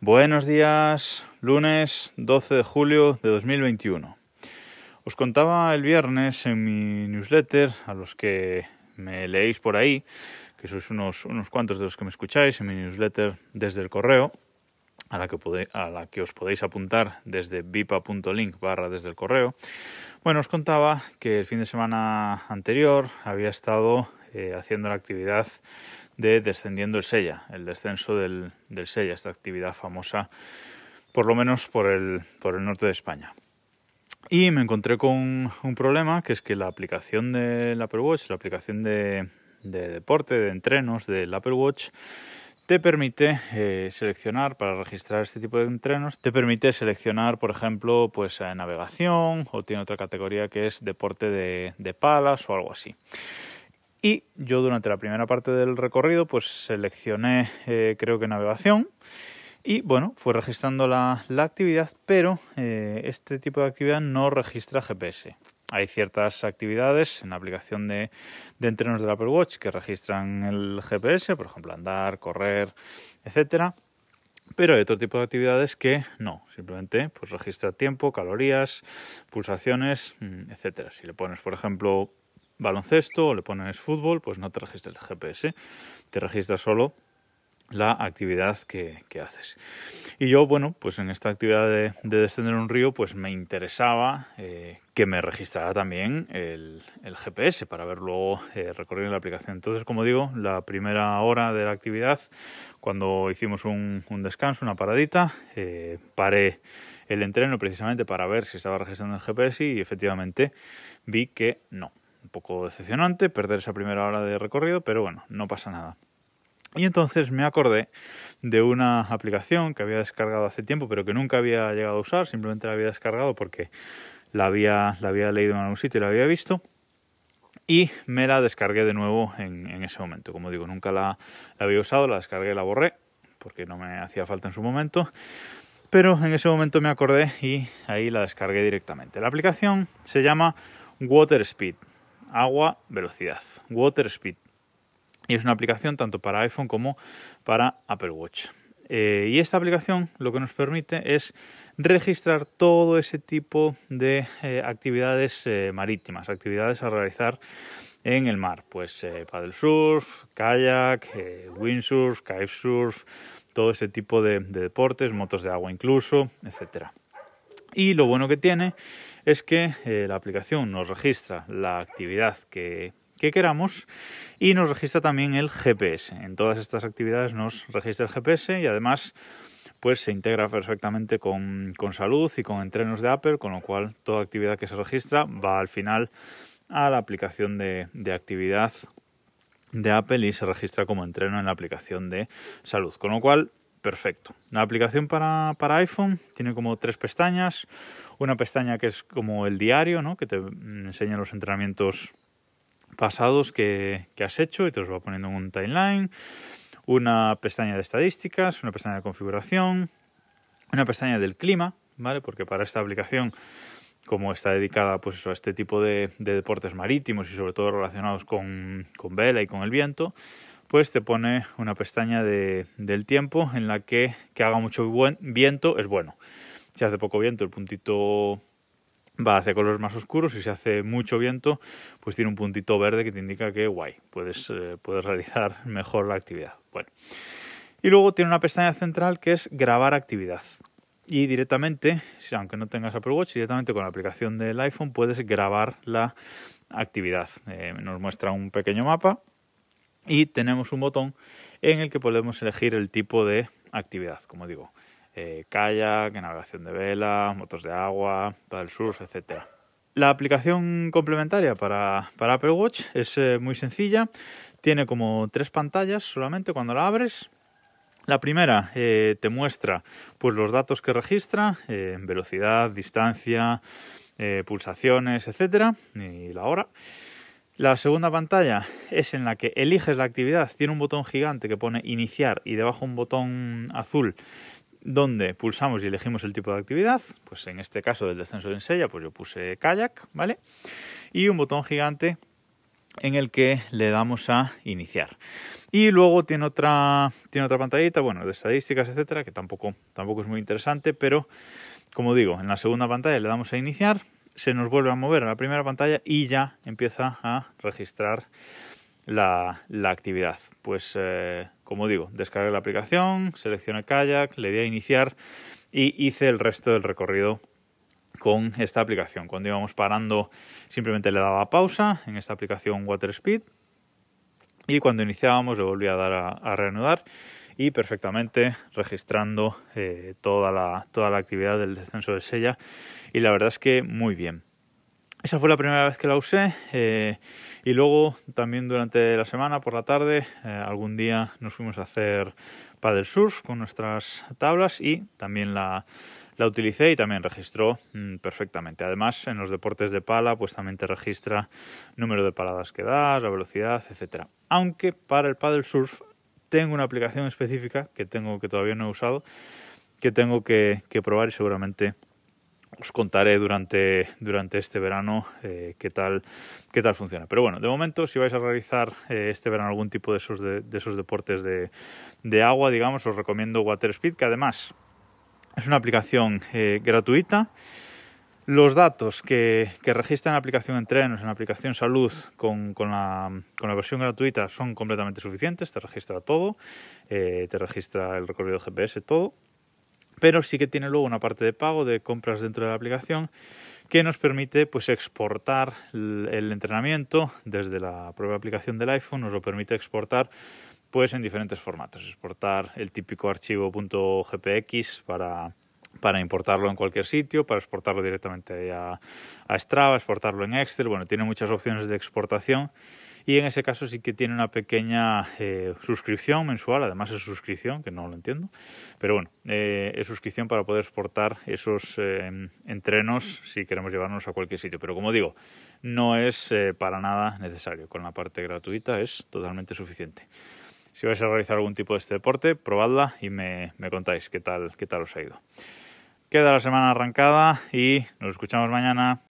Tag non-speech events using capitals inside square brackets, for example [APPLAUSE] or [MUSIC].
Buenos días, lunes 12 de julio de 2021. Os contaba el viernes en mi newsletter, a los que me leéis por ahí, que sois unos, unos cuantos de los que me escucháis en mi newsletter desde el correo, a la que, a la que os podéis apuntar desde vipa.link barra desde el correo. Bueno, os contaba que el fin de semana anterior había estado eh, haciendo la actividad de Descendiendo el Sella, el descenso del, del Sella, esta actividad famosa por lo menos por el, por el norte de España. Y me encontré con un problema, que es que la aplicación del Apple Watch, la aplicación de, de deporte, de entrenos del Apple Watch, te permite eh, seleccionar para registrar este tipo de entrenos, te permite seleccionar, por ejemplo, pues navegación o tiene otra categoría que es deporte de, de palas o algo así. Y yo durante la primera parte del recorrido pues seleccioné eh, creo que navegación y bueno, fue registrando la, actividad, pero eh, este tipo de actividad no registra GPS. Hay ciertas actividades en la aplicación de, de entrenos del Apple Watch que registran el GPS, por ejemplo andar, correr, etcétera. Pero hay otro tipo de actividades que no, simplemente pues registra tiempo, calorías, pulsaciones, mm, etcétera. Si le pones, por ejemplo, baloncesto o le pones fútbol, pues no te registras el GPS, te registras solo la actividad que, haces. Y yo, bueno, pues en esta actividad de, descender un río, pues me interesaba eh, que me registrara también el, GPS para ver luego eh, recorrido la aplicación. Entonces, como digo, la primera hora de la actividad, cuando hicimos un, descanso, una paradita, eh, paré el entreno precisamente para ver si estaba registrando el GPS y efectivamente vi que no un poco decepcionante perder esa primera hora de recorrido, pero bueno, no pasa nada. Y entonces me acordé de una aplicación que había descargado hace tiempo, pero que nunca había llegado a usar, simplemente la había descargado porque la había, la había leído en algún sitio y la había visto. Y me la descargué de nuevo en, ese momento. Como digo, nunca la, la había usado, la descargué la borré, porque no me hacía falta en su momento. Pero en ese momento me acordé y ahí la descargué directamente. La aplicación se llama Water Speed agua, velocidad, water speed. Y es una aplicación tanto para iPhone como para Apple Watch. Eh, y esta aplicación lo que nos permite es registrar todo ese tipo de eh, actividades eh, marítimas, actividades a realizar en el mar, pues paddle surf, kayak, windsurf, kitesurf, todo ese tipo de, de deportes, motos de agua incluso, etcétera. Y lo bueno que tiene es que eh, la aplicación nos registra la actividad que, queramos y nos registra también el GPS. En todas estas actividades nos registra el GPS y además pues se integra perfectamente con, salud y con entrenos de Apple, con lo cual toda actividad que se registra va al final a la aplicación de, de actividad de Apple y se registra como entreno en la aplicación de salud. Con lo cual perfecto. La aplicación para, iPhone tiene como tres pestañas. Una pestaña que es como el diario, ¿no? que te enseña los entrenamientos pasados que, has hecho y te los va poniendo en un timeline. Una pestaña de estadísticas, una pestaña de configuración, una pestaña del clima, ¿vale? Porque para esta aplicación, como está dedicada pues a este tipo de, deportes marítimos y sobre todo relacionados con, con vela y con el viento, pues te pone una pestaña de, del tiempo en la que que haga mucho buen viento es bueno. Si hace poco viento, el puntito va hacia colores más oscuros y si hace mucho viento, pues tiene un puntito verde que te indica que guay, puedes, eh, puedes realizar [LAUGHS] mejor la actividad. Bueno. Y luego tiene una pestaña central que es grabar actividad. Y directamente, aunque no tengas Apple Watch, directamente con la aplicación del iPhone puedes grabar la actividad. Eh, nos muestra un pequeño mapa y tenemos un botón en el que podemos elegir el tipo de actividad, como digo, eh, kayak, navegación de vela, motos de agua, paddle surf, etc. La aplicación complementaria para, Apple Watch es eh, muy sencilla, tiene como tres pantallas solamente cuando la abres. La primera eh, te muestra pues, los datos que registra, velocidad, distancia, pulsaciones, etcétera, y la hora. La segunda pantalla es en la que eliges la actividad, tiene un botón gigante que pone iniciar y debajo un botón azul donde pulsamos y elegimos el tipo de actividad, pues en este caso del descenso de ensella, pues yo puse kayak, ¿vale? Y un botón gigante en el que le damos a iniciar. Y luego tiene otra, tiene otra pantallita, bueno, de estadísticas, etcétera, que tampoco, tampoco es muy interesante, pero como digo, en la segunda pantalla le damos a iniciar, se nos vuelve a mover a la primera pantalla y ya empieza a registrar la, actividad. Pues eh, como digo, descargué la aplicación, seleccioné kayak, le di a iniciar y hice el resto del recorrido con esta aplicación. Cuando íbamos parando simplemente le daba pausa en esta aplicación WaterSpeed y cuando iniciábamos le volvía a dar a, reanudar y perfectamente registrando eh, toda, la, toda la actividad del descenso de sella y la verdad es que muy bien. Esa fue la primera vez que la usé eh, y luego también durante la semana por la tarde eh, algún día nos fuimos a hacer paddle surf con nuestras tablas y también la, la utilicé y también registró mm, perfectamente. Además, en los deportes de pala, pues también te registra número de paradas que das, la velocidad, etcétera. Aunque para el paddle surf tengo una aplicación específica que tengo que todavía no he usado, que tengo que, probar y seguramente os contaré durante, durante este verano eh, qué, tal, qué tal funciona. Pero bueno, de momento, si vais a realizar eh, este verano algún tipo de esos, de, esos deportes de, de, agua, digamos, os recomiendo WaterSpeed, que además es una aplicación eh, gratuita. Los datos que, que registra en la aplicación Entrenos, en la aplicación Salud, con, la, versión gratuita son completamente suficientes. Te registra todo, eh, te registra el recorrido GPS, todo. Pero sí que tiene luego una parte de pago de compras dentro de la aplicación que nos permite pues exportar el entrenamiento desde la propia aplicación del iPhone, nos lo permite exportar pues en diferentes formatos. Exportar el típico archivo .gpx para, para importarlo en cualquier sitio, para exportarlo directamente a, a Strava, exportarlo en Excel. Bueno, tiene muchas opciones de exportación y en ese caso sí que tiene una pequeña eh, suscripción mensual, además es suscripción, que no lo entiendo, pero bueno, eh, es suscripción para poder exportar esos eh, entrenos si queremos llevarnos a cualquier sitio. Pero como digo, no es para nada necesario, con la parte gratuita es totalmente suficiente si vais a realizar algún tipo de este deporte, probadla y me, me contáis qué tal, qué tal os ha ido. Queda la semana arrancada y nos escuchamos mañana.